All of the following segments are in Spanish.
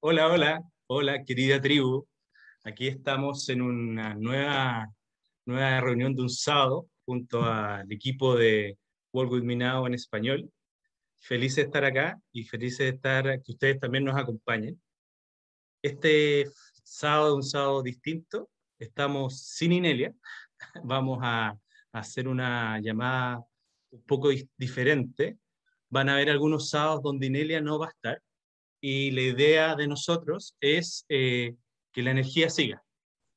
Hola, hola, hola, querida tribu. Aquí estamos en una nueva, nueva reunión de un sábado junto al equipo de World With Me Now en español. Feliz de estar acá y feliz de estar que ustedes también nos acompañen. Este sábado, un sábado distinto, estamos sin Inelia. Vamos a, hacer una llamada un poco diferente. Van a haber algunos sábados donde Inelia no va a estar y la idea de nosotros es eh, que la energía siga,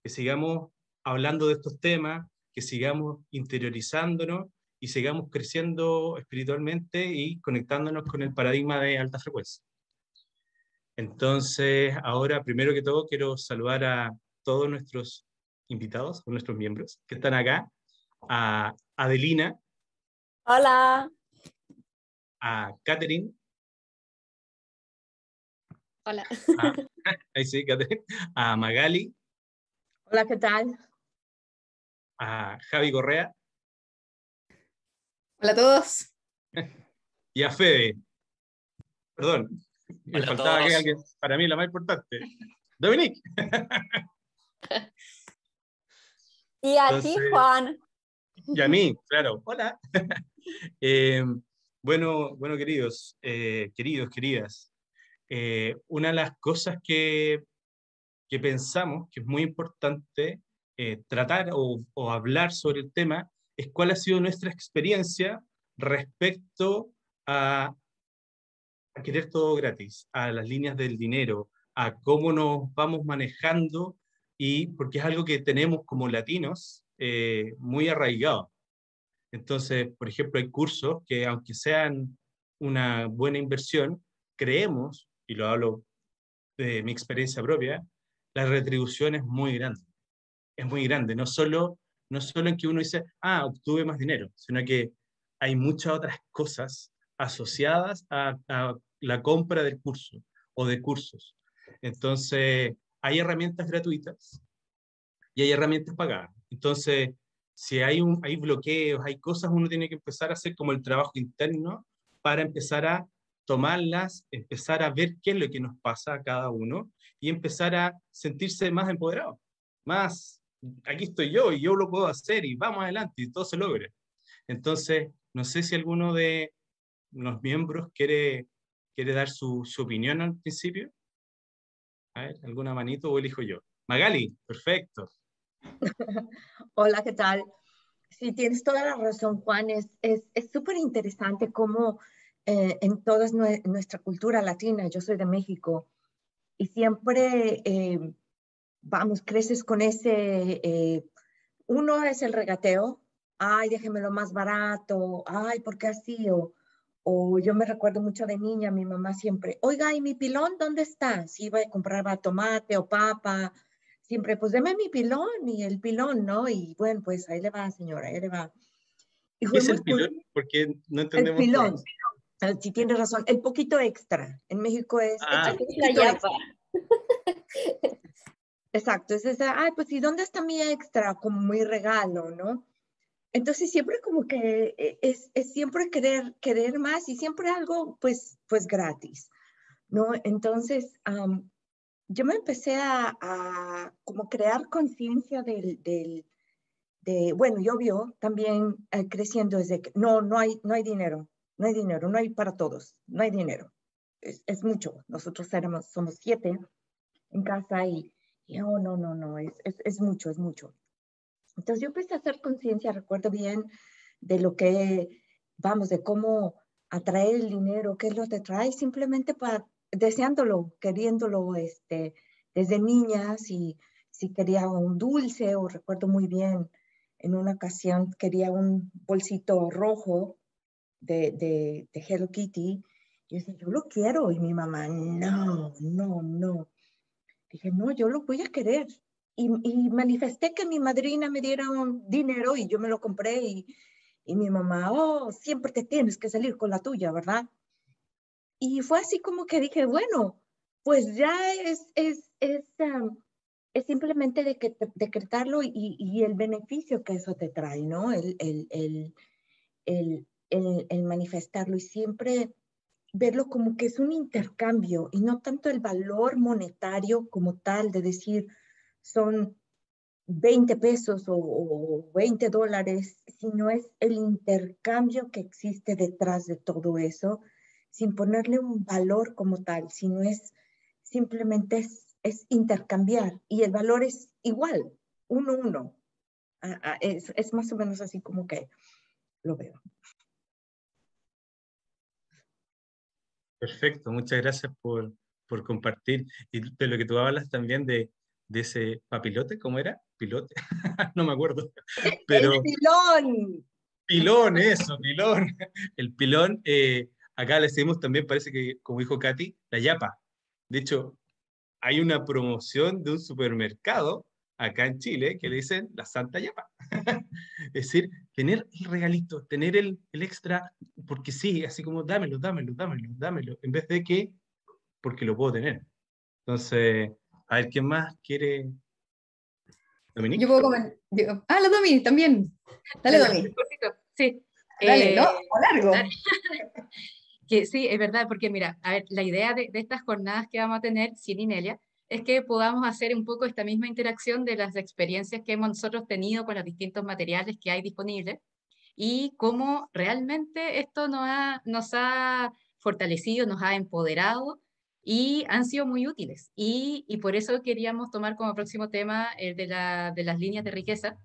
que sigamos hablando de estos temas, que sigamos interiorizándonos y sigamos creciendo espiritualmente y conectándonos con el paradigma de alta frecuencia. Entonces, ahora, primero que todo, quiero saludar a todos nuestros invitados, a nuestros miembros que están acá, a Adelina. Hola. A Catherine. Hola. Ah, ahí sí, A Magali. Hola, ¿qué tal? A Javi Correa. Hola a todos. Y a Fede. Perdón, me faltaba que alguien, para mí la más importante. Dominique. Y a ti, Juan. Y a mí, claro. Hola. Eh, bueno, bueno, queridos, eh, queridos, queridas, eh, una de las cosas que, que, pensamos que es muy importante eh, tratar o, hablar sobre el tema es cuál ha sido nuestra experiencia respecto a, a querer todo gratis, a las líneas del dinero, a cómo nos vamos manejando y porque es algo que tenemos como latinos eh, muy arraigado. Entonces, por ejemplo, hay cursos que aunque sean una buena inversión, creemos y lo hablo de mi experiencia propia, la retribución es muy grande. Es muy grande, no solo, no solo en que uno dice, ah, obtuve más dinero, sino que hay muchas otras cosas asociadas a, la compra del curso o de cursos. Entonces, hay herramientas gratuitas y hay herramientas pagadas. Entonces, si hay, un, hay bloqueos, hay cosas, uno tiene que empezar a hacer como el trabajo interno para empezar a tomarlas, empezar a ver qué es lo que nos pasa a cada uno y empezar a sentirse más empoderado, más, aquí estoy yo y yo lo puedo hacer y vamos adelante y todo se logre. Entonces, no sé si alguno de los miembros quiere, quiere dar su, su opinión al principio. A ver, ¿alguna manito o elijo yo? Magali, perfecto. Hola, ¿qué tal? Sí, tienes toda la razón, Juan. Es súper es, interesante cómo eh, en toda nuestra cultura latina, yo soy de México, y siempre, eh, vamos, creces con ese, eh, uno es el regateo, ay, déjemelo más barato, ay, ¿por qué así? O, o yo me recuerdo mucho de niña, mi mamá siempre, oiga, ¿y mi pilón dónde está? Si iba a comprar tomate o papa, siempre, pues deme mi pilón y el pilón, ¿no? Y bueno, pues ahí le va, señora, ahí le va. ¿Qué es el pilón? Porque no entendemos. El pilón. Si tienes razón, el poquito extra. En México es... Ah. Exacto, es esa, ay, pues ¿y dónde está mi extra? Como mi regalo, ¿no? Entonces siempre como que eh, es, es, siempre querer, querer más y siempre algo pues, pues gratis, ¿no? Entonces yo me empecé a, a como crear conciencia del, del, de, bueno, yo vio también eh, creciendo desde que no, no hay, no hay dinero, no hay dinero, no hay para todos, no hay dinero. Es, es mucho. Nosotros éramos, somos siete en casa y, oh, no, no, no, es, es, es mucho, es mucho. Entonces yo empecé a hacer conciencia, recuerdo bien, de lo que, vamos, de cómo atraer el dinero, qué es lo que trae, simplemente para, deseándolo, queriéndolo, este, desde niñas y si quería un dulce o recuerdo muy bien, en una ocasión quería un bolsito rojo de, de, de Hello Kitty. Yo decía, yo lo quiero. Y mi mamá, no, no, no. Dije, no, yo lo voy a querer. Y, y, manifesté que mi madrina me diera un dinero y yo me lo compré y, y, mi mamá, oh, siempre te tienes que salir con la tuya, ¿verdad? Y fue así como que dije, bueno, pues ya es, es, es, es simplemente de que, decretarlo y, y, el beneficio que eso te trae, ¿no? El, el, el, el, el, manifestarlo y siempre verlo como que es un intercambio y no tanto el valor monetario como tal de decir son 20 pesos o, 20 dólares, sino es el intercambio que existe detrás de todo eso, sin ponerle un valor como tal, sino es simplemente es, es intercambiar y el valor es igual, uno, uno. es, es más o menos así como que lo veo. Perfecto, muchas gracias por, por compartir. Y de lo que tú hablas también de, de ese papilote, ¿cómo era? ¿Pilote? no me acuerdo. Pero, el pilón. Pilón, eso, pilón. El pilón, eh, acá le decimos también, parece que, como dijo Katy, la yapa. De hecho, hay una promoción de un supermercado acá en Chile que le dicen la Santa Yapa. es decir, tener el regalito, tener el, el, extra, porque sí, así como dámelo, dámelo, dámelo, dámelo, en vez de que porque lo puedo tener. Entonces, a ver, ¿quién más quiere? ¿Dominique? Yo puedo comer. Ah, la Domi, también. Dale, Domi. Sí. Dale, ¿no? Eh, o largo. que sí, es verdad, porque mira, a ver, la idea de, de estas jornadas que vamos a tener sin Inelia es que podamos hacer un poco esta misma interacción de las experiencias que hemos nosotros tenido con los distintos materiales que hay disponibles y cómo realmente esto nos ha, nos ha fortalecido, nos ha empoderado y han sido muy útiles. Y, y por eso queríamos tomar como próximo tema el de, la, de las líneas de riqueza,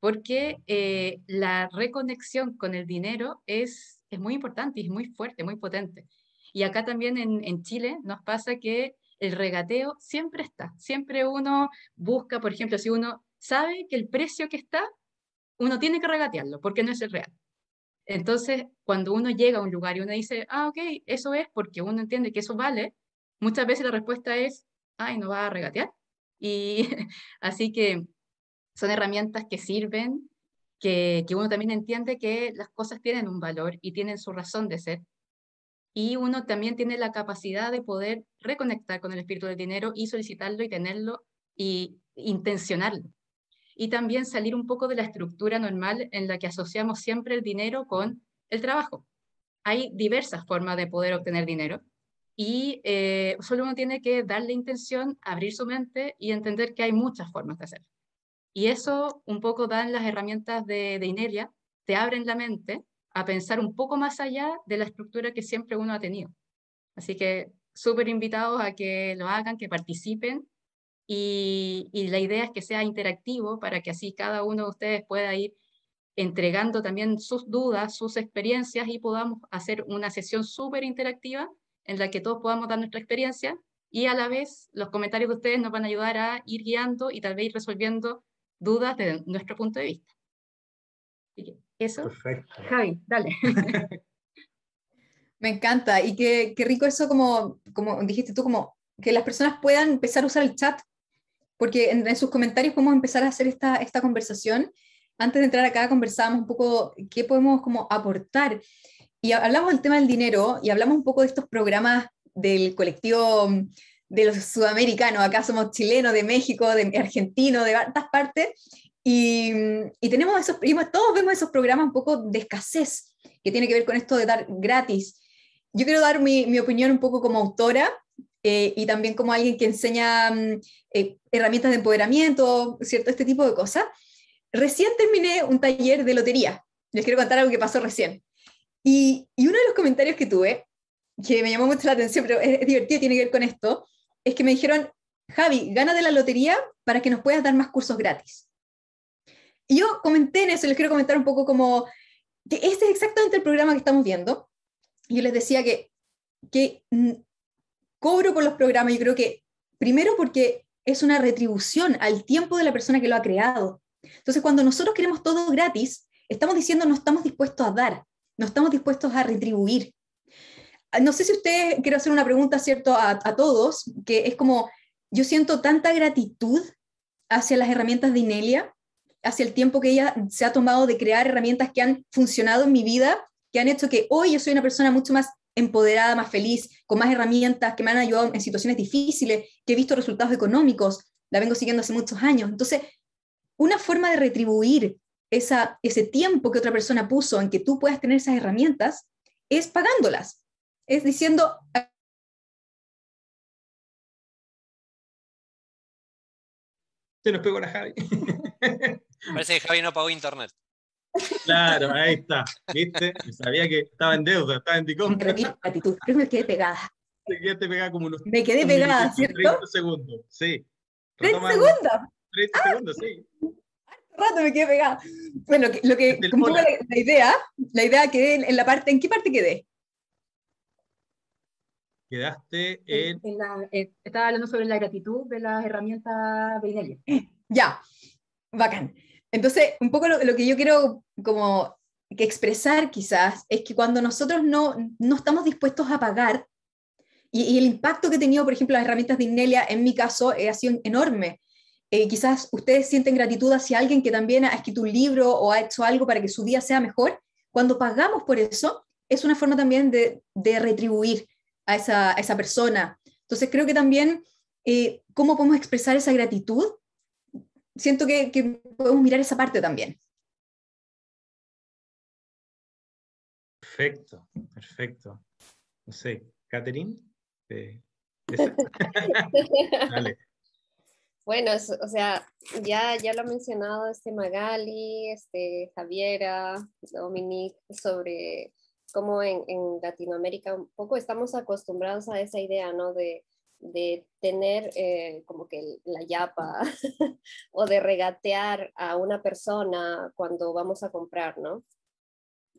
porque eh, la reconexión con el dinero es, es muy importante y es muy fuerte, muy potente. Y acá también en, en Chile nos pasa que el regateo siempre está, siempre uno busca, por ejemplo, si uno sabe que el precio que está, uno tiene que regatearlo porque no es el real. Entonces, cuando uno llega a un lugar y uno dice, ah, ok, eso es porque uno entiende que eso vale, muchas veces la respuesta es, ay, no va a regatear. Y así que son herramientas que sirven, que, que uno también entiende que las cosas tienen un valor y tienen su razón de ser y uno también tiene la capacidad de poder reconectar con el espíritu del dinero y solicitarlo y tenerlo y intencionarlo. Y también salir un poco de la estructura normal en la que asociamos siempre el dinero con el trabajo. Hay diversas formas de poder obtener dinero y eh, solo uno tiene que darle intención, abrir su mente y entender que hay muchas formas de hacerlo. Y eso un poco dan las herramientas de, de Inelia, te abren la mente a pensar un poco más allá de la estructura que siempre uno ha tenido. Así que súper invitados a que lo hagan, que participen y, la idea es que sea interactivo para que así cada uno de ustedes pueda ir entregando también sus dudas, sus experiencias y podamos hacer una sesión súper interactiva en la que todos podamos dar nuestra experiencia y a la vez los comentarios de ustedes nos van a ayudar a ir guiando y tal vez ir resolviendo dudas desde nuestro punto de vista. Eso. Perfecto. Javi, dale. Me encanta. Y qué, qué, rico eso, como, como dijiste tú, como que las personas puedan empezar a usar el chat, porque en, sus comentarios podemos empezar a hacer esta, esta conversación. Antes de entrar acá conversábamos un poco qué podemos como aportar. Y hablamos del tema del dinero y hablamos un poco de estos programas del colectivo de los sudamericanos. Acá somos chilenos, de México, de argentinos, de tantas partes. Y, tenemos esos, todos vemos esos programas un poco de escasez, que tiene que ver con esto de dar gratis. Yo quiero dar mi, mi opinión un poco como autora eh, y también como alguien que enseña mm, eh, herramientas de empoderamiento, ¿cierto? Este tipo de cosas. Recién terminé un taller de lotería. Les quiero contar algo que pasó recién. Y, y uno de los comentarios que tuve, que me llamó mucho la atención, pero es, es divertido, tiene que ver con esto, es que me dijeron, Javi, gana de la lotería para que nos puedas dar más cursos gratis. Y yo comenté en eso, les quiero comentar un poco como que este es exactamente el programa que estamos viendo. Yo les decía que, que mm, cobro por los programas, yo creo que primero porque es una retribución al tiempo de la persona que lo ha creado. Entonces, cuando nosotros queremos todo gratis, estamos diciendo no estamos dispuestos a dar, no estamos dispuestos a retribuir. Ah, no sé si ustedes, quiero hacer una pregunta, ¿cierto?, a, a todos, que es como, yo siento tanta gratitud hacia las herramientas de Inelia, hacia el tiempo que ella se ha tomado de crear herramientas que han funcionado en mi vida, que han hecho que hoy yo soy una persona mucho más empoderada, más feliz, con más herramientas que me han ayudado en situaciones difíciles, que he visto resultados económicos, la vengo siguiendo hace muchos años. Entonces, una forma de retribuir esa, ese tiempo que otra persona puso en que tú puedas tener esas herramientas es pagándolas. es diciendo... Se nos pegó la Javi. Parece que Javi no pagó internet. Claro, ahí está. ¿Viste? Sabía que estaba en deuda, estaba en Dicom. Gratitud, creo que me quedé pegada. Te quedaste pegada como unos. Me quedé pegada, ¿cierto? 30 segundos, sí. 30 segundos. 30 ah, segundos, sí. rato me quedé pegada. Bueno, lo que, como la, la, idea, la idea quedé en, la parte, ¿en qué parte quedé? Quedaste en... en la, eh, estaba hablando sobre la gratitud de las herramientas de Ya, bacán. Entonces, un poco lo, que yo quiero como expresar quizás es que cuando nosotros no, no estamos dispuestos a pagar, y, el impacto que ha tenido, por ejemplo, las herramientas de Inelia, en mi caso, eh, ha sido enorme. Eh, quizás ustedes sienten gratitud hacia alguien que también ha escrito un libro o ha hecho algo para que su día sea mejor. Cuando pagamos por eso, es una forma también de, retribuir a esa, a esa, persona. Entonces, creo que también, eh, ¿cómo podemos expresar esa gratitud? Siento que, que podemos mirar esa parte también. Perfecto, perfecto. No sé, Catherine. Bueno, o sea, ya, ya lo ha mencionado este Magali, este Javiera, Dominique, sobre cómo en, en, Latinoamérica un poco estamos acostumbrados a esa idea, ¿no? De, de tener eh, como que la yapa o de regatear a una persona cuando vamos a comprar, ¿no?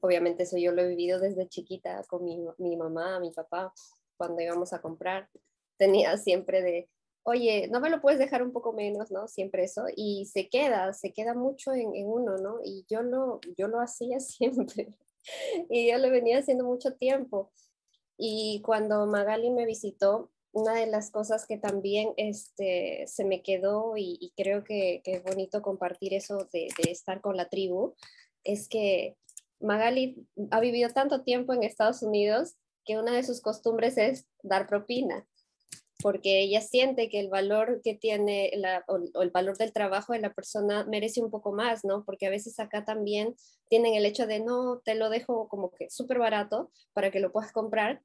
Obviamente eso yo lo he vivido desde chiquita con mi, mi mamá, mi papá, cuando íbamos a comprar. Tenía siempre de, oye, no me lo puedes dejar un poco menos, ¿no? Siempre eso. Y se queda, se queda mucho en, en uno, ¿no? Y yo lo, yo lo hacía siempre. y yo lo venía haciendo mucho tiempo. Y cuando Magali me visitó, una de las cosas que también este, se me quedó y, creo que, es bonito compartir eso de, estar con la tribu, es que Magali ha vivido tanto tiempo en Estados Unidos que una de sus costumbres es dar propina, porque ella siente que el valor que tiene o, el valor del trabajo de la persona merece un poco más, ¿no? Porque a veces acá también tienen el hecho de no, te lo dejo como que súper barato para que lo puedas comprar,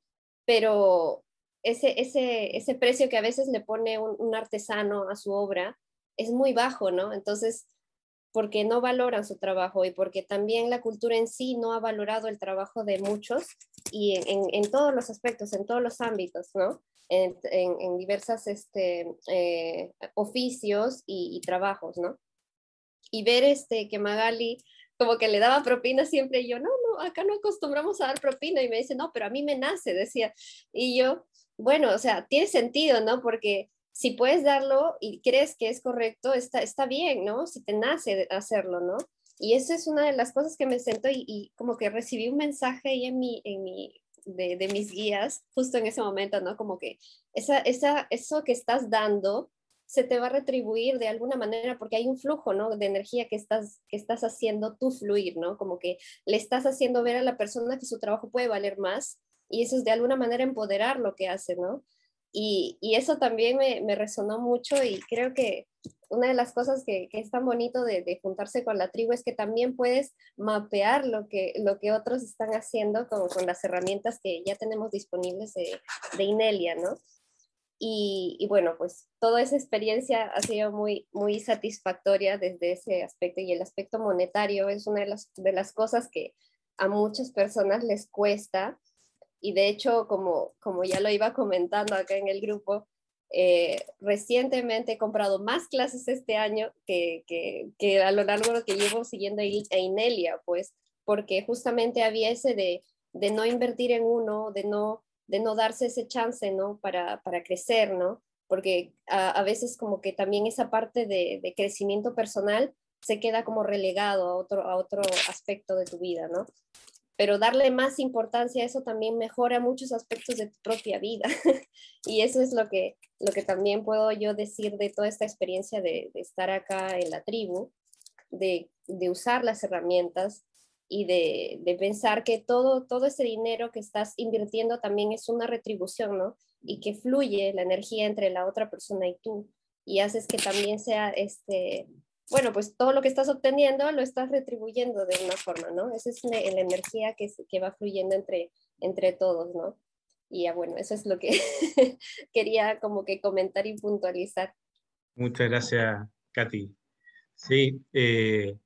pero ese, ese, ese precio que a veces le pone un, artesano a su obra es muy bajo, ¿no? Entonces, porque no valoran su trabajo y porque también la cultura en sí no ha valorado el trabajo de muchos y en, en, todos los aspectos, en todos los ámbitos, ¿no? En, en diversas este, eh, oficios y, y, trabajos, ¿no? Y ver este, que Magali como que le daba propina siempre y yo, no, no, acá no acostumbramos a dar propina y me dice, no, pero a mí me nace, decía. Y yo, bueno, o sea, tiene sentido, ¿no? Porque si puedes darlo y crees que es correcto, está, está bien, ¿no? Si te nace hacerlo, ¿no? Y eso es una de las cosas que me siento y, como que recibí un mensaje ahí en mi, en mi, de, de, mis guías justo en ese momento, ¿no? Como que esa, esa, eso que estás dando se te va a retribuir de alguna manera porque hay un flujo, ¿no? De energía que estás, que estás haciendo tú fluir, ¿no? Como que le estás haciendo ver a la persona que su trabajo puede valer más y eso es de alguna manera empoderar lo que hace, ¿no? Y, y eso también me, me, resonó mucho y creo que una de las cosas que, que es tan bonito de, de, juntarse con la tribu es que también puedes mapear lo que, lo que otros están haciendo con, con las herramientas que ya tenemos disponibles de, de Inelia, ¿no? Y, y, bueno, pues toda esa experiencia ha sido muy, muy satisfactoria desde ese aspecto y el aspecto monetario es una de las, de las cosas que a muchas personas les cuesta y de hecho, como, como ya lo iba comentando acá en el grupo, eh, recientemente he comprado más clases este año que, que, que, a lo largo de lo que llevo siguiendo a Inelia, pues, porque justamente había ese de, de no invertir en uno, de no, de no darse ese chance, ¿no? Para, para crecer, ¿no? Porque a, a, veces como que también esa parte de, de, crecimiento personal se queda como relegado a otro, a otro aspecto de tu vida, ¿no? Pero darle más importancia a eso también mejora muchos aspectos de tu propia vida. y eso es lo que, lo que también puedo yo decir de toda esta experiencia de, estar acá en la tribu, de, usar las herramientas y de, de, pensar que todo, todo ese dinero que estás invirtiendo también es una retribución, ¿no? Y que fluye la energía entre la otra persona y tú y haces que también sea este, bueno, pues todo lo que estás obteniendo lo estás retribuyendo de una forma, ¿no? Esa es la, energía que, va fluyendo entre, entre todos, ¿no? Y ya bueno, eso es lo que quería como que comentar y puntualizar. Muchas gracias, Katy. Sí, eh,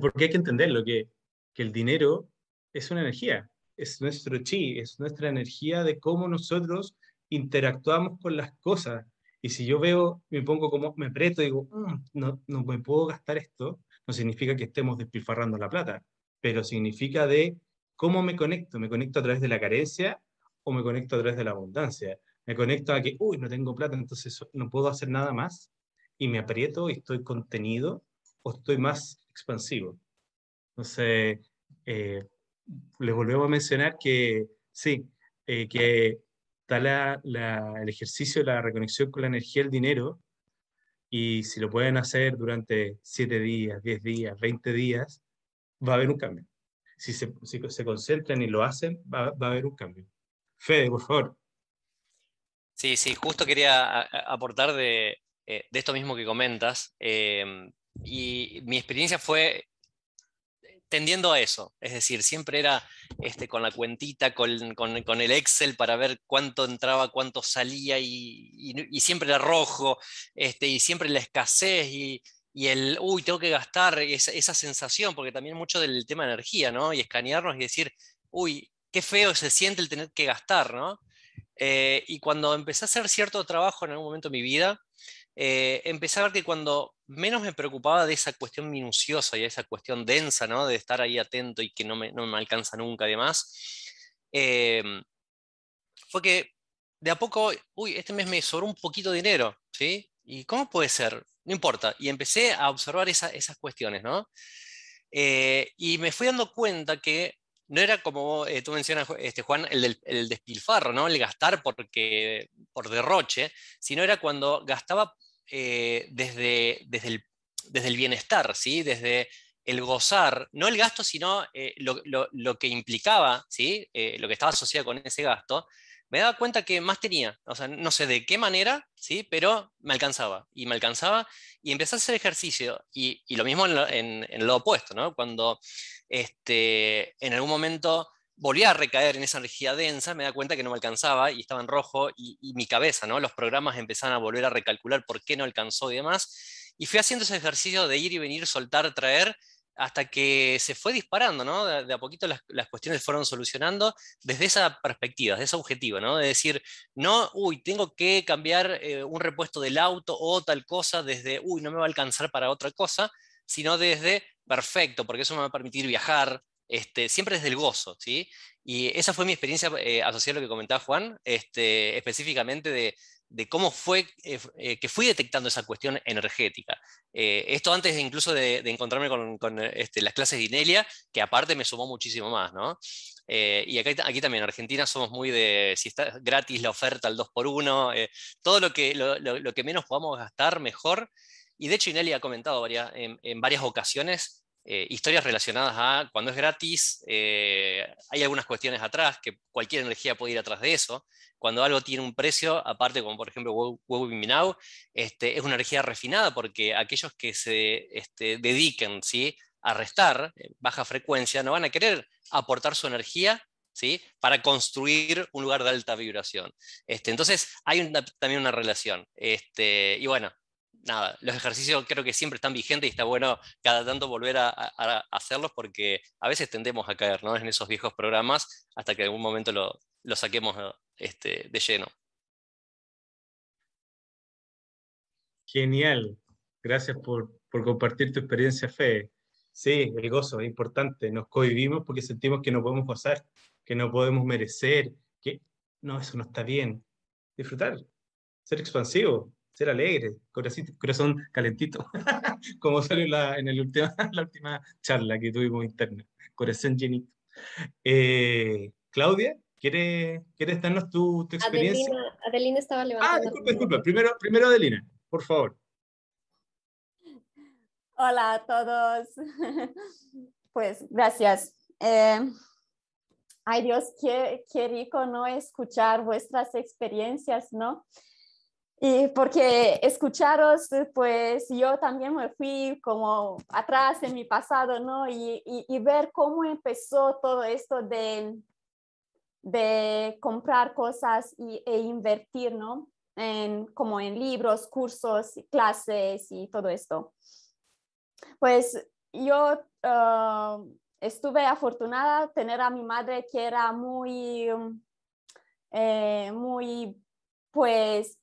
porque hay que entenderlo, que, que el dinero es una energía, es nuestro chi, es nuestra energía de cómo nosotros interactuamos con las cosas. Y si yo veo, me pongo como, me preto y digo, mm, no, no me puedo gastar esto, no significa que estemos despilfarrando la plata, pero significa de cómo me conecto. Me conecto a través de la carencia o me conecto a través de la abundancia. Me conecto a que, uy, no tengo plata, entonces no puedo hacer nada más y me aprieto y estoy contenido o estoy más expansivo. Entonces, eh, les volvemos a mencionar que sí, eh, que está la, el ejercicio de la reconexión con la energía del dinero y si lo pueden hacer durante 7 días, 10 días, 20 días, va a haber un cambio. Si se, si se concentran y lo hacen, va, va, a haber un cambio. Fede, por favor. Sí, sí, justo quería aportar de, eh, de esto mismo que comentas. Em, y mi experiencia fue tendiendo a eso, es decir, siempre era este, con la cuentita, con, el Excel para ver cuánto entraba, cuánto salía y, siempre era rojo, este, y siempre la escasez y, el, uy, tengo que gastar, esa, esa, sensación, porque también mucho del tema de energía, ¿no? Y escanearnos y decir, uy, qué feo se siente el tener que gastar, ¿no? Eh, y cuando empecé a hacer cierto trabajo en algún momento de mi vida, eh, empecé a ver que cuando menos me preocupaba de esa cuestión minuciosa y esa cuestión densa, ¿no? De estar ahí atento y que no me, no me alcanza nunca, además, eh, fue que de a poco, uy, este mes me sobró un poquito de dinero, ¿sí? ¿Y cómo puede ser? No importa. Y empecé a observar esa, esas cuestiones, ¿no? Eh, y me fui dando cuenta que no era como eh, tú mencionas, este, Juan, el, del, el despilfarro, ¿no? El gastar porque, por derroche, sino era cuando gastaba eh, desde, desde, el, desde el bienestar, ¿sí? desde el gozar, no el gasto, sino eh, lo, lo, lo, que implicaba, ¿sí? Eh, lo que estaba asociado con ese gasto, me daba cuenta que más tenía, o sea, no sé de qué manera, ¿sí? pero me alcanzaba, y me alcanzaba, y empecé a hacer ejercicio, y, y lo mismo en, lo, en, en lo opuesto, ¿no? cuando este, en algún momento volví a recaer en esa energía densa, me da cuenta que no me alcanzaba y estaba en rojo y, mi cabeza, ¿no? Los programas empezaron a volver a recalcular por qué no alcanzó y demás. Y fui haciendo ese ejercicio de ir y venir, soltar, traer, hasta que se fue disparando, ¿no? De, de a poquito las, las, cuestiones fueron solucionando desde esa perspectiva, desde ese objetivo, ¿no? De decir, no, uy, tengo que cambiar eh, un repuesto del auto o tal cosa desde, uy, no me va a alcanzar para otra cosa, sino desde, perfecto, porque eso me va a permitir viajar, este, siempre desde el gozo, ¿sí? Y esa fue mi experiencia eh, asociada a lo que comentaba Juan, este, específicamente de, de, cómo fue eh, eh, que fui detectando esa cuestión energética. Eh, esto antes incluso de, encontrarme con, con este, las clases de Inelia, que aparte me sumó muchísimo más, ¿no? Y aquí también en Argentina somos muy de, si está gratis la oferta al 2x1, todo lo que, lo, lo, que menos podamos gastar, mejor. Y de hecho Inelia ha comentado varias, en varias ocasiones eh, historias relacionadas a cuando es gratis, eh, hay algunas cuestiones atrás, que cualquier energía puede ir atrás de eso. Cuando algo tiene un precio, aparte como por ejemplo Web Now, este, es una energía refinada porque aquellos que se este, dediquen ¿sí? a restar eh, baja frecuencia no van a querer aportar su energía ¿Sí? para construir un lugar de alta vibración. Este, entonces, hay también una relación. Este, y bueno, nada, los ejercicios creo que siempre están vigentes y está bueno cada tanto volver a, hacerlos porque a veces tendemos a caer ¿no? en esos viejos programas hasta que en algún momento lo, saquemos este, de lleno. Genial, gracias por, por compartir tu experiencia, Fe. Sí, el gozo es importante, nos cohibimos porque sentimos que no podemos gozar, que no podemos merecer, que no, eso no está bien. Disfrutar, ser expansivo, ser alegre, corazón, calentito, como salió en la, en el última, la última charla que tuvimos interna, corazón llenito. Eh, Claudia, ¿quieres, ¿quieres darnos tu, tu experiencia? Adelina, Adelina, estaba levantando. Ah, disculpa, disculpa. Primero, primero Adelina, por favor. Hola a todos. Pues gracias. Eh, ay Dios, qué, qué rico no escuchar vuestras experiencias, ¿no? Y porque escucharos, pues yo también me fui como atrás en mi pasado, ¿no? Y, y, y ver cómo empezó todo esto de, de comprar cosas y, e invertir, ¿no? En, como en libros, cursos, clases y todo esto. Pues yo ah, estuve afortunada de tener a mi madre que era muy, eh, muy, pues,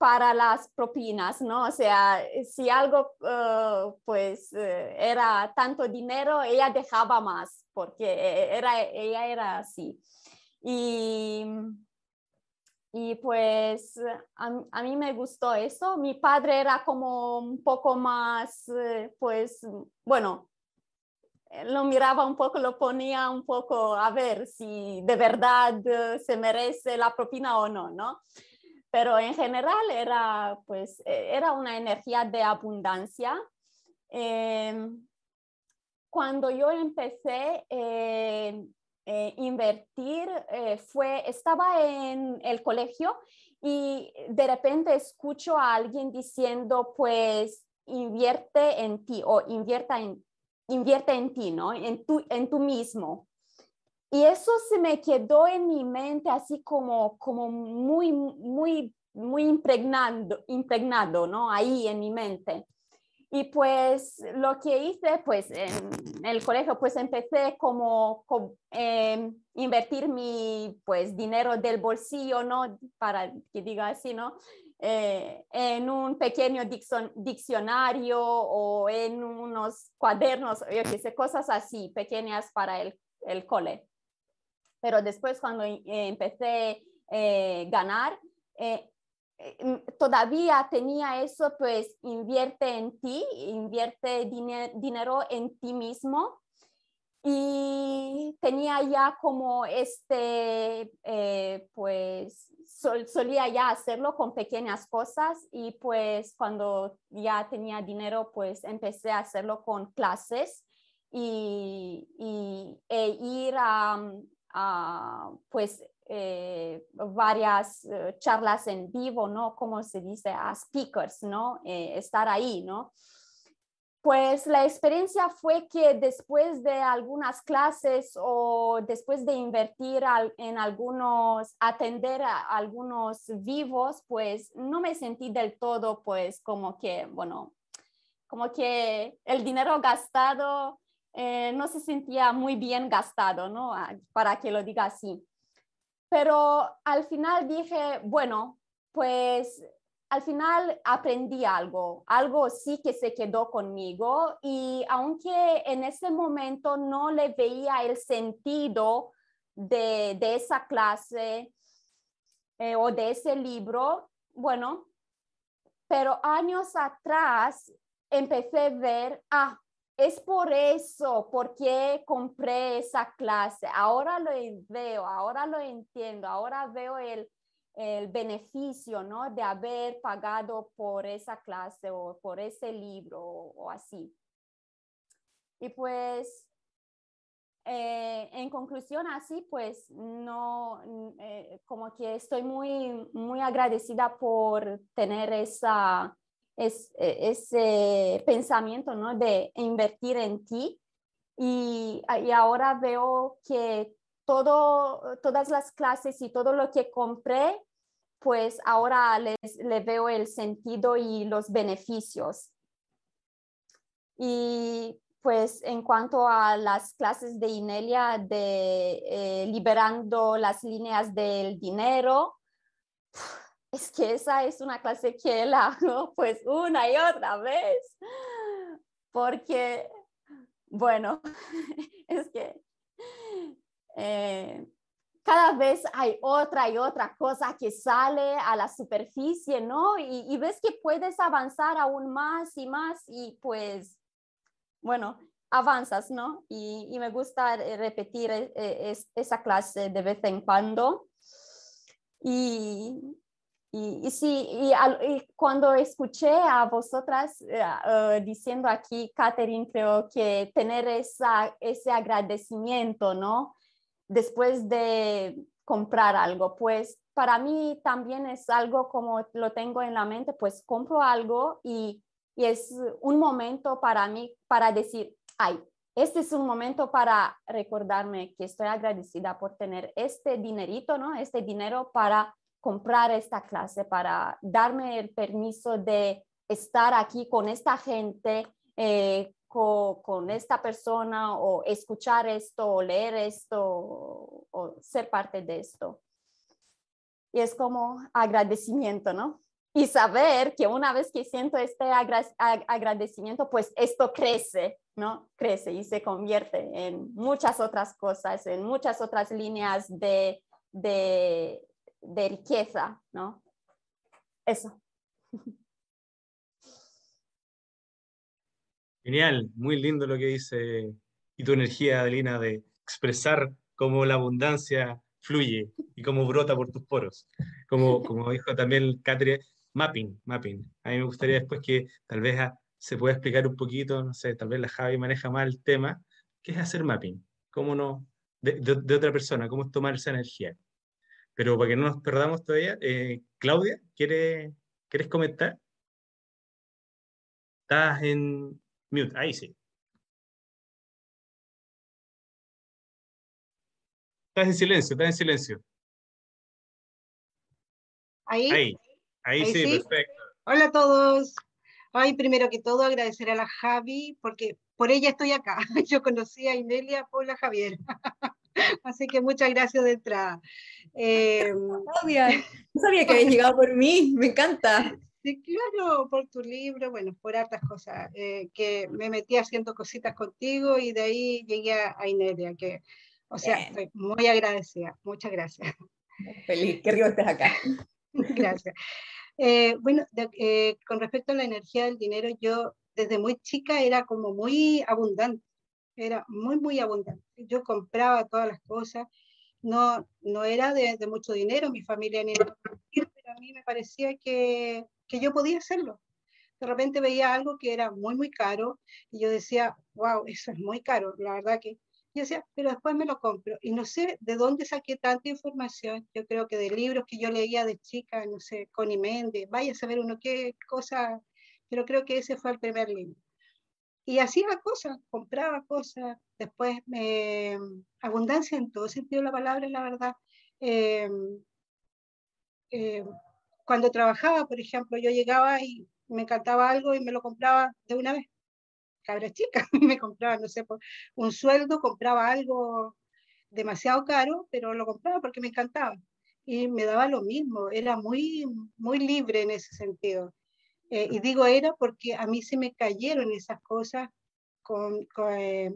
para las propinas, ¿no? O sea, si algo, ah, pues, eh, era tanto dinero, ella dejaba más, porque era, ella era así. Y, y pues a, mí me gustó eso. Mi padre era como un poco más, eh, pues, bueno, lo miraba un poco, lo ponía un poco a ver si de verdad eh, se merece la propina o no, ¿no? Pero en general era, pues, e, era una energía de abundancia. Em, cuando yo empecé, eh, eh, invertir eh, fue, estaba en el colegio y de repente escucho a alguien diciendo, pues, invierte en ti o invierta en, invierte en ti, ¿no? En tu, en tú mismo. Y eso se me quedó en mi mente así como, como muy, muy, muy impregnado, impregnado, ¿no? Ahí en mi mente. Y pues lo que hice, pues en el colegio, pues empecé como, eh, invertir mi pues dinero del bolsillo, ¿no? Para que diga así, ¿no? Eh, en un pequeño diccionario o en unos cuadernos, yo qué sé, cosas así, pequeñas para el, el cole. Pero después cuando eh, empecé a ganar, eh, todavía tenía eso, pues invierte en ti, invierte dinero en ti mismo. Y tenía ya como este, eh, pues solía ya hacerlo con pequeñas cosas y pues cuando ya tenía dinero, pues empecé a hacerlo con clases y, e ir a, a pues eh, varias eh, charlas en vivo, ¿no? Como se dice, a speakers, ¿no? Eh, estar ahí, ¿no? Pues la experiencia fue que después de algunas clases o después de invertir en algunos, atender a algunos vivos, pues no me sentí del todo, pues como que, bueno, como que el dinero gastado no se sentía muy bien gastado, ¿no? Ah, para que lo diga así. Pero al final dije, bueno, pues al final aprendí algo, algo sí que se quedó conmigo y aunque en ese momento no le veía el sentido de, esa clase eh, o de ese libro, bueno, pero años atrás empecé a ver, ah, es por eso, porque compré esa clase. Ahora lo veo, ahora lo entiendo, ahora veo el, beneficio, ¿no? De haber pagado por esa clase o por ese libro o, así. Y pues, eh, en conclusión, así, pues, no, eh, como que estoy muy, muy agradecida por tener esa es, e, ese pensamiento ¿no? de invertir en ti. Y, y ahora veo que todo, todas las clases y todo lo que compré, pues ahora les, le veo el sentido y los beneficios. Y pues en cuanto a las clases de Inelia de eh, liberando las líneas del dinero, es que esa es una clase que la hago pues una y otra vez, porque, bueno, es que eh, cada vez hay otra y otra cosa que sale a la superficie, ¿no? Y, ves que puedes avanzar aún más y más y pues, bueno, avanzas, ¿no? Y, me gusta repetir eh, esa clase de vez en cuando. Y, y, sí, y, cuando escuché a vosotras eh, eh, diciendo aquí, Catherine, creo que tener esa, ese agradecimiento, ¿no? Después de comprar algo, pues para mí también es algo como lo tengo en la mente, pues compro algo y, y es un momento para mí para decir, ay, este es un momento para recordarme que estoy agradecida por tener este dinerito, ¿no? Este dinero para comprar esta clase, para darme el permiso de estar aquí con esta gente, eh, con, esta persona o escuchar esto o leer esto o, ser parte de esto. Y es como agradecimiento, ¿no? Y saber que una vez que siento este agradecimiento, pues esto crece, ¿no? Crece y se convierte en muchas otras cosas, en muchas otras líneas de, de, de riqueza, ¿no? Eso. Genial, muy lindo lo que dice y tu energía, Adelina, de expresar cómo la abundancia fluye y cómo brota por tus poros. Como, como dijo también Catria, mapping, mapping. A mí me gustaría después que tal vez se pueda explicar un poquito, no sé, tal vez la Javi maneja mal el tema, ¿qué es hacer mapping? ¿Cómo no? De, de, otra persona, ¿cómo es tomar esa energía? Pero para que no nos perdamos todavía, eh, Claudia, ¿quieres, ¿quieres comentar? Estás en, Mute, ahí sí. Estás en silencio, estás en silencio. Ahí. Ahí, ahí, sí, perfecto. Hola a todos. Ay, primero que todo agradecer a la Javi, porque por ella estoy acá. Yo conocí a Inelia por la Javier. Así que muchas gracias de entrada. Eh, no sabía que habías llegado por mí, me encanta. Sí, claro, por tu libro, bueno, por hartas cosas, eh, que me metí haciendo cositas contigo y de ahí llegué a, Inelia, que, o sea, estoy muy agradecida, muchas gracias. Feliz, qué rico estés acá. gracias. Eh, bueno, eh, con respecto a la energía del dinero, yo desde muy chica era como muy abundante, era muy, muy abundante. Yo compraba todas las cosas, no, no era de, mucho dinero, mi familia ni pero a mí me parecía que que yo podía hacerlo. De repente veía algo que era muy, muy caro y yo decía, wow, eso es muy caro. La verdad que yo decía, pero después me lo compro. Y no sé de dónde saqué tanta información. Yo creo que de libros que yo leía de chica, no sé, Connie Méndez, vaya a saber uno qué cosa, pero creo que ese fue el primer libro. Y hacía cosas, compraba cosas, después me, abundancia en todo sentido de la palabra, la verdad. Eh, eh, cuando trabajaba, por ejemplo, yo llegaba y me encantaba algo y me lo compraba de una vez. Cabra chica, me compraba, no sé, por un sueldo, compraba algo demasiado caro, pero lo compraba porque me encantaba. Y me daba lo mismo, era muy, muy libre en ese sentido. Eh, y digo era porque a mí se me cayeron esas cosas con, eh,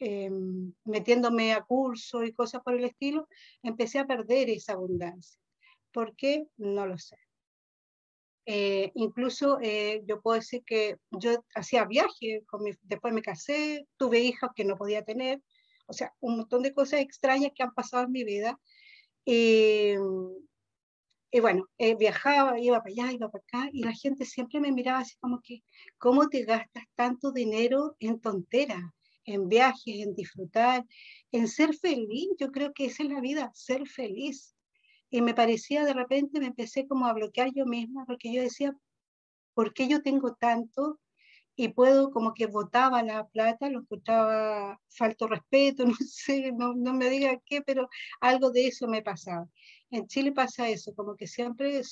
em, metiéndome a curso y cosas por el estilo, empecé a perder esa abundancia. ¿Por qué? No lo sé. Eh, incluso eh, yo puedo decir que yo hacía viajes, después me casé, tuve hijas que no podía tener, o sea, un montón de cosas extrañas que han pasado en mi vida. y bueno, eh, viajaba, iba para allá, iba para acá, y la gente siempre me miraba así como que, ¿cómo te gastas tanto dinero en tonteras, en viajes, en disfrutar, en ser feliz? Yo creo que esa es la vida, ser feliz y me parecía de repente, me empecé como a bloquear yo misma, porque yo decía, ¿por qué yo tengo tanto? Y puedo, como que votaba la plata, lo escuchaba, falto respeto, no sé, no, me diga qué, pero algo de eso me pasaba. En Chile pasa eso, como que siempre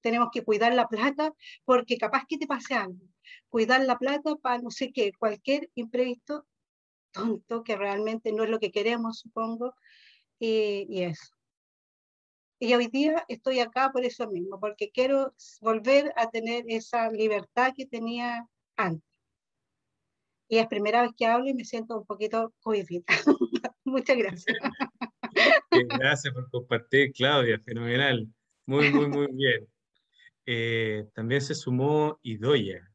tenemos que cuidar la plata porque capaz que te pase algo. Cuidar la plata para no sé qué, cualquier imprevisto tonto que realmente no es lo que queremos, supongo, y, y eso. Y hoy día estoy acá por eso mismo, porque quiero volver a tener esa libertad que tenía antes. Y es primera vez que hablo y me siento un poquito cohibida. Muchas gracias. Gracias por compartir, Claudia, fenomenal. Muy, muy, muy bien. Eh, también se sumó Idoya.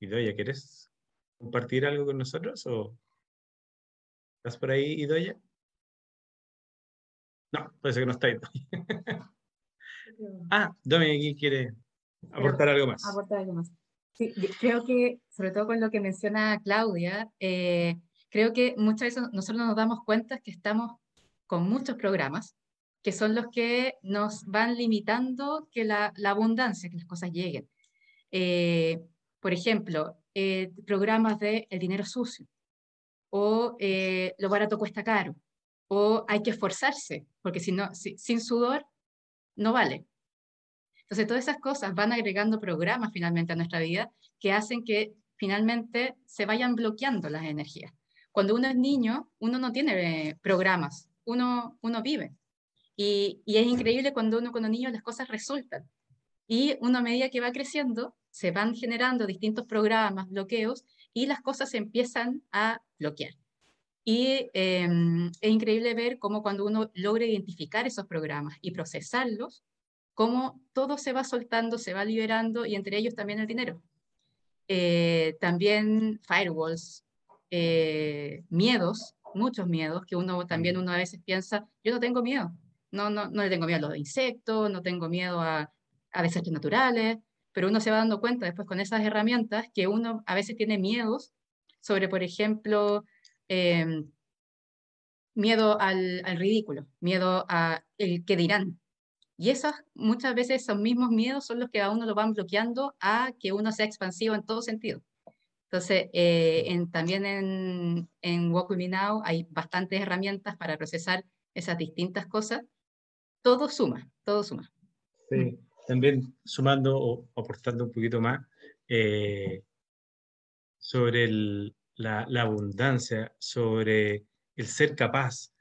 Idoya, ¿quieres compartir algo con nosotros? ¿O ¿Estás por ahí, Idoya? No, parece que no está ahí. ah, Dominique quiere aportar algo más. Aportar algo más. Sí, creo que, sobre todo con lo que menciona Claudia, eh, creo que muchas veces nosotros nos damos cuenta que estamos con muchos programas que son los que nos van limitando que la, la abundancia, que las cosas lleguen. Eh, por ejemplo, eh, programas de el dinero sucio. O eh, lo barato cuesta caro, o hay que esforzarse, porque si no, sin sudor no vale. Entonces, todas esas cosas van agregando programas finalmente a nuestra vida que hacen que finalmente se vayan bloqueando las energías. Cuando uno es niño, uno no tiene eh, programas, uno, uno vive. Y, y, es increíble cuando uno cuando niño las cosas resultan. Y uno a medida que va creciendo, se van generando distintos programas, bloqueos, y las cosas se empiezan a bloquear. Y em, es increíble ver cómo cuando uno logra identificar esos programas y procesarlos, cómo todo se va soltando, se va liberando, y entre ellos también el dinero. Eh, también firewalls, eh, miedos, muchos miedos, que uno también uno a veces piensa, yo no tengo miedo, no, no, no le tengo miedo a los insectos, no tengo miedo a, a desastres naturales, pero uno se va dando cuenta después con esas herramientas que uno a veces tiene miedos sobre, por ejemplo, em, miedo al, al, ridículo, miedo a el que dirán, y esos muchas veces esos mismos miedos son los que a uno lo van bloqueando a que uno sea expansivo en todo sentido. Entonces, eh, también en, en Walk With Me Now hay bastantes herramientas para procesar esas distintas cosas. Todo suma, todo suma. Sí, también sumando o aportando un poquito más eh, sobre el, la, abundancia, sobre el ser capaz.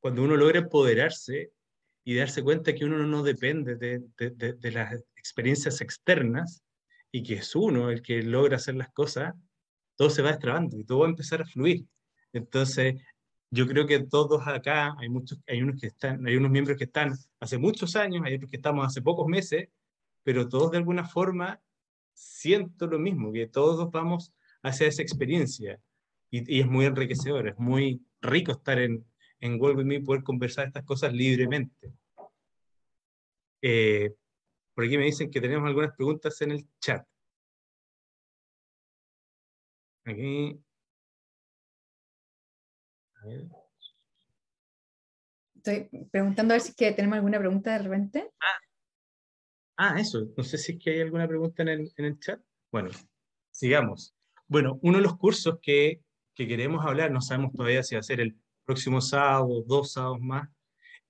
cuando uno logra empoderarse, y darse cuenta que uno no depende de, de, de, las experiencias externas y que es uno el que logra hacer las cosas, todo se va destrabando y todo va a empezar a fluir. Entonces, yo creo que todos acá, hay, muchos, hay, unos que están, hay unos miembros que están hace muchos años, hay otros que estamos hace pocos meses, pero todos de alguna forma siento lo mismo, que todos vamos hacia esa experiencia y, y es muy enriquecedor, es muy rico estar en, en World With Me poder conversar estas cosas libremente. Eh, por aquí me dicen que tenemos algunas preguntas en el chat. Aquí. Estoy preguntando a ver si que tenemos alguna pregunta de repente. Ah. ah, eso. No sé si es que hay alguna pregunta en el, en el chat. Bueno, sigamos. Bueno, uno de los cursos que, que queremos hablar, no sabemos todavía si va a ser el próximo sábado, dos sábados más,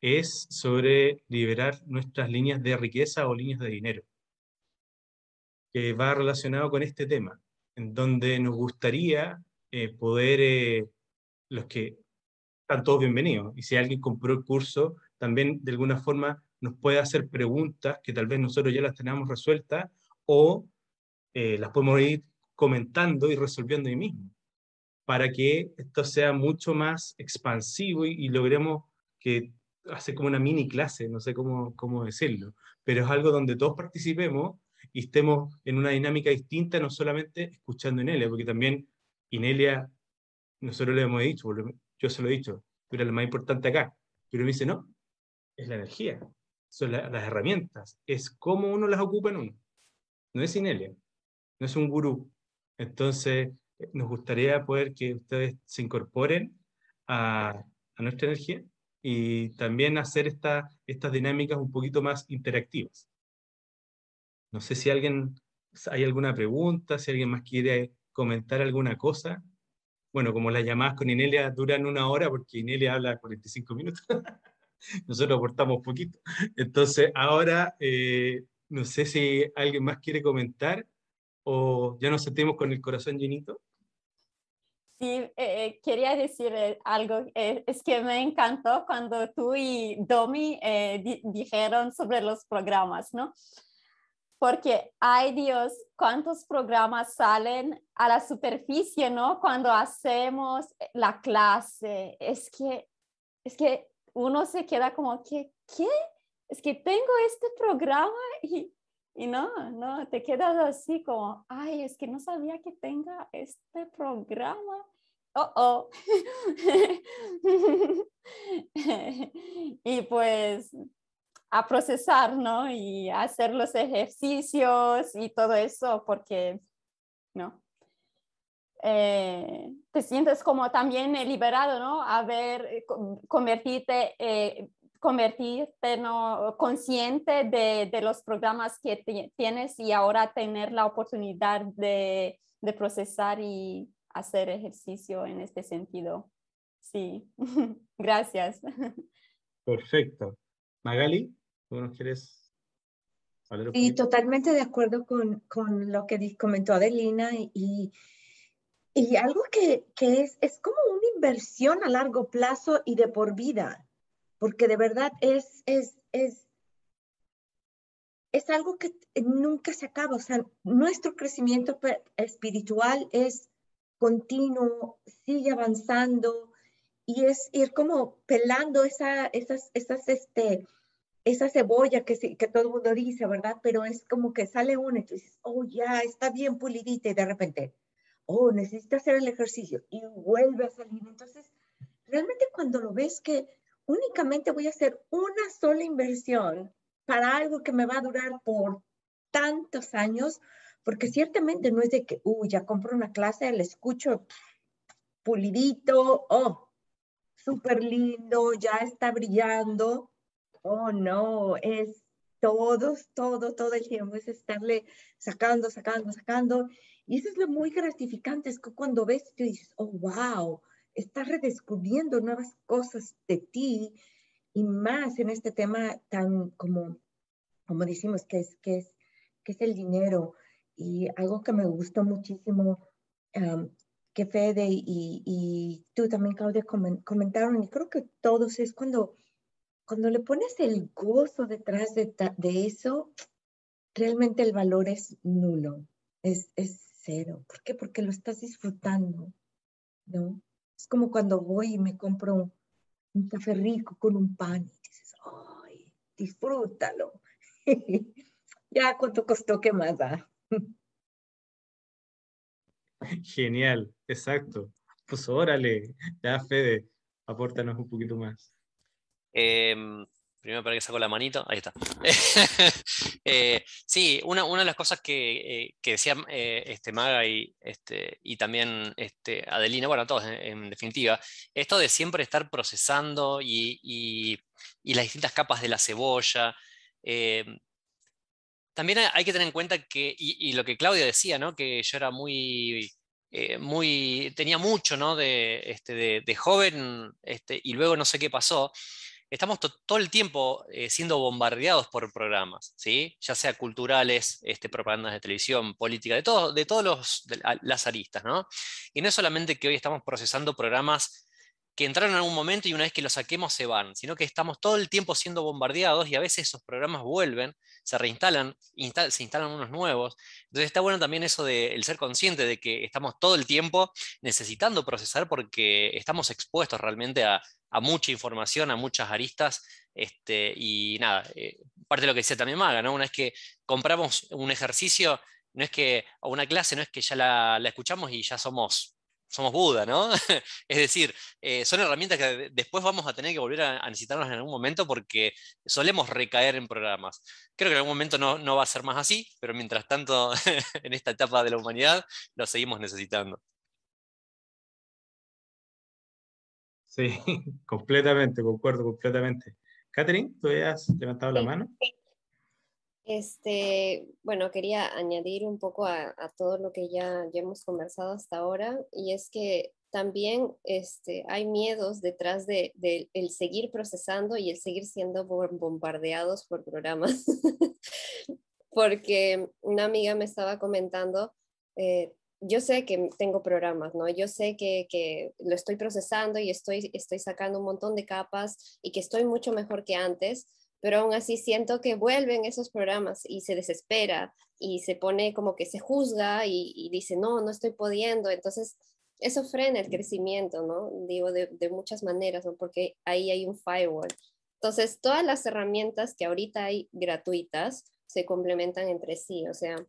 es sobre liberar nuestras líneas de riqueza o líneas de dinero, que va relacionado con este tema, en donde nos gustaría eh, poder, eh, los que están todos bienvenidos, y si alguien compró el curso, también de alguna forma nos puede hacer preguntas que tal vez nosotros ya las tenemos resueltas o eh, las podemos ir comentando y resolviendo ahí mismo para que esto sea mucho más expansivo y, logremos que hace como una mini clase, no sé cómo, cómo decirlo, pero es algo donde todos participemos y estemos en una dinámica distinta, no solamente escuchando Inelia, porque también Inelia, nosotros le hemos dicho, yo se lo he dicho, pero lo más importante acá, pero me dice, no, es la energía, son las herramientas, es cómo uno las ocupa en uno, no es Inelia, no es un gurú. Entonces, nos gustaría poder que ustedes se incorporen a, nuestra energía y también hacer esta, estas dinámicas un poquito más interactivas. No sé si alguien, hay alguna pregunta, si alguien más quiere comentar alguna cosa. Bueno, como las llamadas con Inelia duran una hora porque Inelia habla 45 minutos. Nosotros aportamos poquito. Entonces, ahora, eh, no sé si alguien más quiere comentar o ya nos sentimos con el corazón llenito. Sí, eh, eh, quería decir eh, algo. es que me encantó cuando tú y Domi dijeron sobre los programas, ¿no? Porque, ay Dios, cuántos programas salen a la superficie, ¿no? Cuando hacemos la clase. Es que, es que uno se queda como que, ¿qué? Es que tengo este programa y, y no, no, te quedas así como, ay, es que no sabía que tenga este programa. Oh, oh. y pues a procesar, ¿no? Y hacer los ejercicios y todo eso, porque, ¿no? Eh, te sientes como también liberado, ¿no? A ver, eh, convertirte, eh, convertirte ¿no? consciente de, de, los programas que tienes y ahora tener la oportunidad de, de, procesar y hacer ejercicio en este sentido. Sí, gracias. Perfecto. Magali, ¿tú nos quieres hablar? Sí, totalmente de acuerdo con, con lo que comentó Adelina y, y algo que, que, es, es como una inversión a largo plazo y de por vida, porque de verdad es, es, es, es algo que nunca se acaba. O sea, nuestro crecimiento espiritual es continuo, sigue avanzando, y es ir como pelando esa, esas, esas, este, esa cebolla que, que todo el mundo dice, ¿verdad? Pero es como que sale uno y tú dices, oh, ya, está bien pulidita y de repente, oh, necesita hacer el ejercicio y vuelve a salir. Entonces, realmente cuando lo ves que únicamente voy a hacer una sola inversión para algo que me va a durar por tantos años, porque ciertamente no es de que, uy, ya compro una clase, la escucho pulidito, oh, súper lindo, ya está brillando. Oh, no, es todos, todo, todo el tiempo, es estarle sacando, sacando, sacando. Y eso es lo muy gratificante, es que cuando ves, tú dices, oh, wow, estás redescubriendo nuevas cosas de ti y más en este tema tan como, como decimos, que es, que es, que es el dinero. Y algo que me gustó muchísimo que Fede y, y tú también, Claudia, comentaron, y creo que todos, es cuando, cuando le pones el gozo detrás de, de eso, realmente el valor es nulo, es, es cero. ¿Por qué? Porque lo estás disfrutando, ¿no? Es como cuando voy y me compro un café rico con un pan y dices, ¡ay, disfrútalo! ya, ¿cuánto costó? ¿Qué más da? Genial, exacto. Pues órale, ya Fede, apórtanos un poquito más. Em, primero para que saco la manito, ahí está. Eh, sí, una, una, de las cosas que, eh, que decía eh, este Maga y, este, y también este, Adelina, bueno, todos en, definitiva, esto de siempre estar procesando y, y, y las distintas capas de la cebolla. También hay que tener en cuenta que, y, lo que Claudia decía, ¿no? que yo era muy, eh, muy tenía mucho ¿no? de, este, de, joven este, y luego no sé qué pasó. Estamos todo el tiempo eh, siendo bombardeados por programas, ¿sí? ya sea culturales, este, propagandas de televisión, política, de, todo, de todos los, las aristas. ¿no? Y no es solamente que hoy estamos procesando programas que entraron en algún momento y una vez que los saquemos se van, sino que estamos todo el tiempo siendo bombardeados y a veces esos programas vuelven, se reinstalan, se instalan unos nuevos. Entonces está bueno también eso de el ser consciente de que estamos todo el tiempo necesitando procesar porque estamos expuestos realmente a, mucha información, a muchas aristas. Este, y nada, eh, parte de lo que decía también Maga, ¿no? Una vez que compramos un ejercicio, no es que, o una clase, no es que ya la escuchamos y ya somos somos Buda, ¿no? es decir, eh, son herramientas que después vamos a tener que volver a, necesitarlas en algún momento porque solemos recaer en programas. Creo que en algún momento no, no va a ser más así, pero mientras tanto, en esta etapa de la humanidad, lo seguimos necesitando. Sí, completamente, concuerdo completamente. Catherine, ¿tú has levantado la mano? Este, bueno, quería añadir un poco a, todo lo que ya, ya, hemos conversado hasta ahora, y es que también este, hay miedos detrás de, el seguir procesando y el seguir siendo bombardeados por programas. Porque una amiga me estaba comentando, eh, yo sé que tengo programas, ¿no? Yo sé que, que, lo estoy procesando y estoy, estoy sacando un montón de capas y que estoy mucho mejor que antes, pero aún así siento que vuelven esos programas y se desespera y se pone como que se juzga y, dice, no, no estoy pudiendo. Entonces, eso frena el crecimiento, ¿no? Digo, de, muchas maneras, ¿no? Porque ahí hay un firewall. Entonces, todas las herramientas que ahorita hay gratuitas se complementan entre sí, o sea,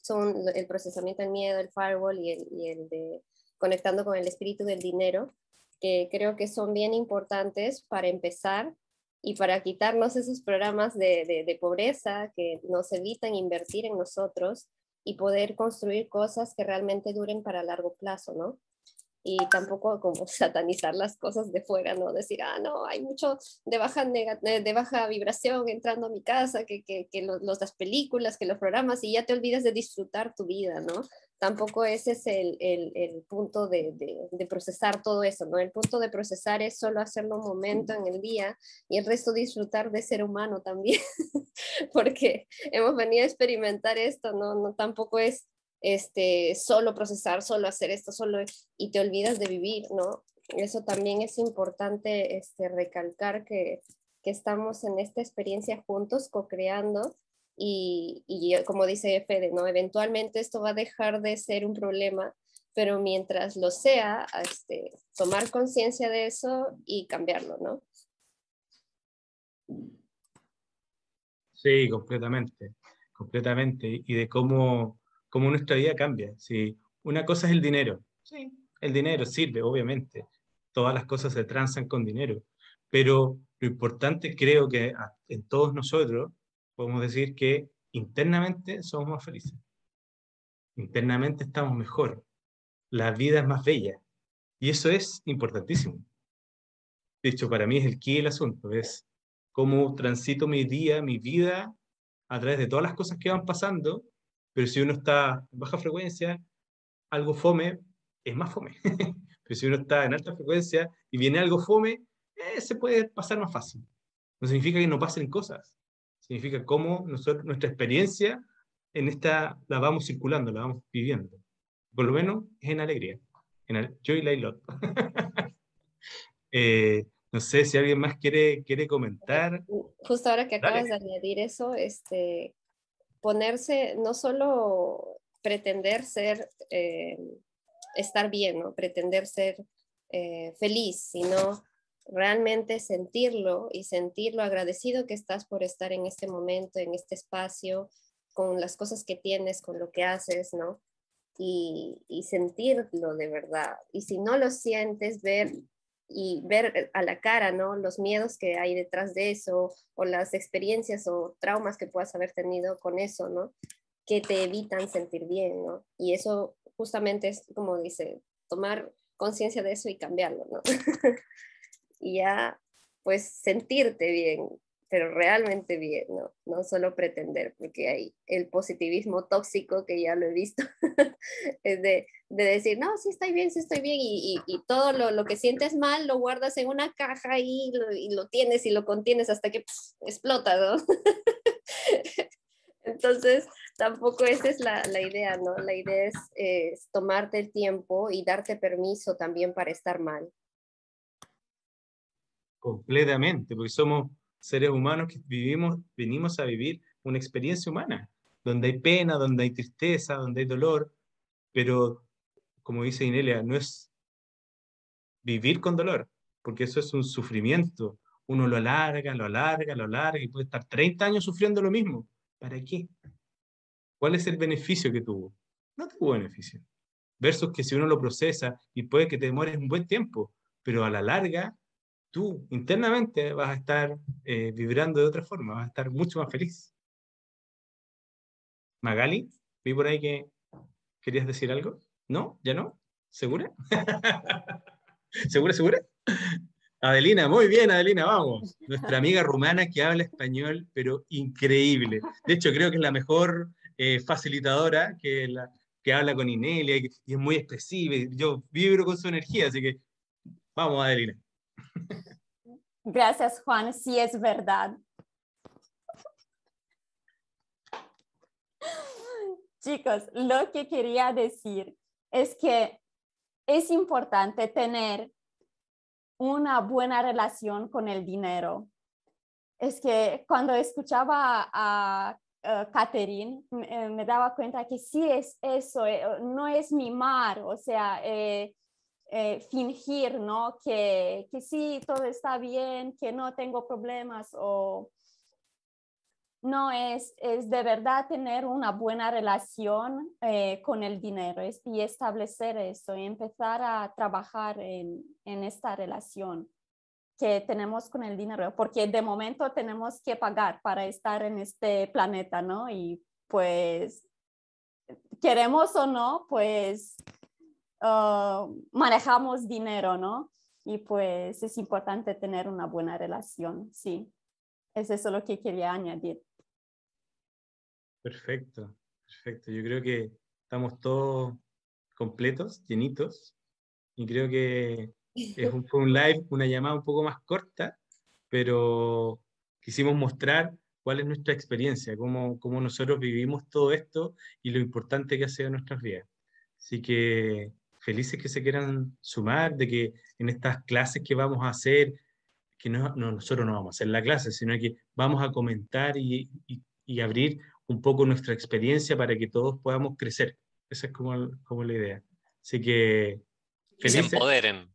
son el procesamiento del miedo, el firewall y el, y el de conectando con el espíritu del dinero, que creo que son bien importantes para empezar y para quitarnos esos programas de, pobreza que nos evitan invertir en nosotros y poder construir cosas que realmente duren para largo plazo, ¿no? Y tampoco como satanizar las cosas de fuera, ¿no? Decir, ah, no, hay mucho de baja, de baja vibración entrando a mi casa, que, que, que los, las películas, que los programas, y ya te olvidas de disfrutar tu vida, ¿no? Tampoco ese es el, el, el punto de, de, procesar todo eso, ¿no? El punto de procesar es solo hacerlo un momento en el día y el resto disfrutar de ser humano también, porque hemos venido a experimentar esto, ¿no? No tampoco es este, solo procesar, solo hacer esto, solo, y te olvidas de vivir, ¿no? Eso también es importante este, recalcar que, que estamos en esta experiencia juntos, co-creando, y, y, como dice Fede, ¿no? Eventualmente esto va a dejar de ser un problema, pero mientras lo sea, este, tomar conciencia de eso y cambiarlo, ¿no? Sí, completamente, completamente. Y de cómo, cómo nuestra vida cambia. Sí, una cosa es el dinero. Sí, el dinero sirve, obviamente. Todas las cosas se transan con dinero. Pero lo importante creo que en todos nosotros podemos decir que internamente somos más felices. Internamente estamos mejor. La vida es más bella. Y eso es importantísimo. De hecho, para mí es el key del asunto. Es cómo transito mi día, mi vida, a través de todas las cosas que van pasando pero si uno está en baja frecuencia, algo fome es más fome. pero si uno está en alta frecuencia y viene algo fome, eh, se puede pasar más fácil. No significa que no pasen cosas, significa cómo nosotros, nuestra experiencia en esta la vamos circulando, la vamos viviendo. Por lo menos es en alegría, en joy, light, lot. eh, no sé si alguien más quiere, quiere comentar. Justo ahora que acabas de añadir eso, este, ponerse, no solo pretender ser, eh, estar bien, ¿no? pretender ser eh, feliz, sino realmente sentirlo y sentir lo agradecido que estás por estar en este momento, en este espacio, con las cosas que tienes, con lo que haces, ¿no? Y, y sentirlo de verdad. Y si no lo sientes, ver y ver a la cara, ¿no? Los miedos que hay detrás de eso o las experiencias o traumas que puedas haber tenido con eso, ¿no? Que te evitan sentir bien, ¿no? Y eso justamente es, como dice, tomar conciencia de eso y cambiarlo, ¿no? y ya, pues sentirte bien, pero realmente bien, ¿no? No solo pretender, porque hay el positivismo tóxico que ya lo he visto, es de, de, decir, no, sí estoy bien, sí estoy bien, y, y, y todo lo, lo, que sientes mal lo guardas en una caja y lo, y lo tienes y lo contienes hasta que pff, explota, ¿no? Entonces, tampoco esa es la, la idea, ¿no? La idea es, es tomarte el tiempo y darte permiso también para estar mal. Completamente, porque somos seres humanos que vivimos, venimos a vivir una experiencia humana, donde hay pena, donde hay tristeza, donde hay dolor, pero como dice Inelia, no es vivir con dolor, porque eso es un sufrimiento. Uno lo alarga, lo alarga, lo alarga y puede estar 30 años sufriendo lo mismo. ¿Para qué? ¿Cuál es el beneficio que tuvo? No tuvo beneficio. Versus que si uno lo procesa y puede que te demores un buen tiempo, pero a la larga tú internamente vas a estar eh, vibrando de otra forma, vas a estar mucho más feliz. Magali, vi por ahí que querías decir algo. ¿No? ¿Ya no? ¿Segura? ¿Segura, segura? Adelina, muy bien, Adelina, vamos. Nuestra amiga rumana que habla español, pero increíble. De hecho, creo que es la mejor eh, facilitadora que, que habla con Inelia y, y es muy expresiva. Yo vibro con su energía, así que vamos, Adelina. Gracias, Juan. Sí, es verdad. Chicos, lo que quería decir es que es importante tener una buena relación con el dinero. Es que cuando escuchaba a, Catherine, me, me, daba cuenta que sí es eso, eh, no es mimar, o sea, eh, eh, fingir, ¿no? Que, que sí, todo está bien, que no tengo problemas o no es, es de verdad tener una buena relación eh, con el dinero es, y establecer eso y empezar a trabajar en, en, esta relación que tenemos con el dinero, porque de momento tenemos que pagar para estar en este planeta, ¿no? Y pues, queremos o no, pues ah, manejamos dinero, ¿no? Y pues es importante tener una buena relación, sí. Es eso lo que quería añadir. Perfecto, perfecto. Yo creo que estamos todos completos, llenitos, y creo que es un, fue un live, una llamada un poco más corta, pero quisimos mostrar cuál es nuestra experiencia, cómo, cómo nosotros vivimos todo esto y lo importante que ha sido nuestras vidas. Así que felices que se quieran sumar, de que en estas clases que vamos a hacer, que no, nosotros no vamos a hacer la clase, sino que vamos a comentar y, y, y abrir un poco nuestra experiencia para que todos podamos crecer. Esa es como, como la idea. Así que... Que se empoderen.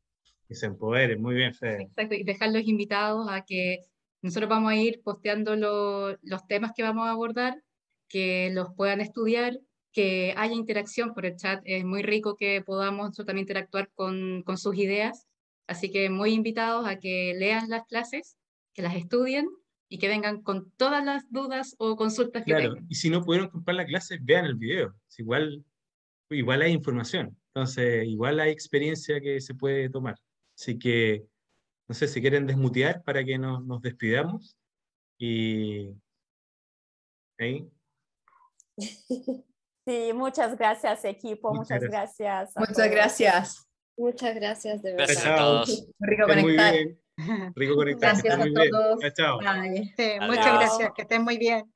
Que se empoderen, muy bien, Fede. Exacto, y dejarlos invitados a que nosotros vamos a ir posteando los temas que vamos a abordar, que los puedan estudiar, que haya interacción por el chat. Es muy rico que podamos también interactuar con, con sus ideas. Así que muy invitados a que lean las clases, que las estudien y que vengan con todas las dudas o consultas que claro, y si no pudieron comprar la clase, vean el video. Igual, igual hay información. Entonces, igual hay experiencia que se puede tomar. Así que no sé si quieren desmutear para que nos, nos despidamos. Y. ¿Ahí? Sí, muchas gracias, equipo. Muchas, gracias. muchas gracias. Muchas gracias, de verdad. Gracias a todos. Rico conectar. Rico conectar. Gracias a todos. Chao, chao. Sí, muchas gracias, que estén muy bien.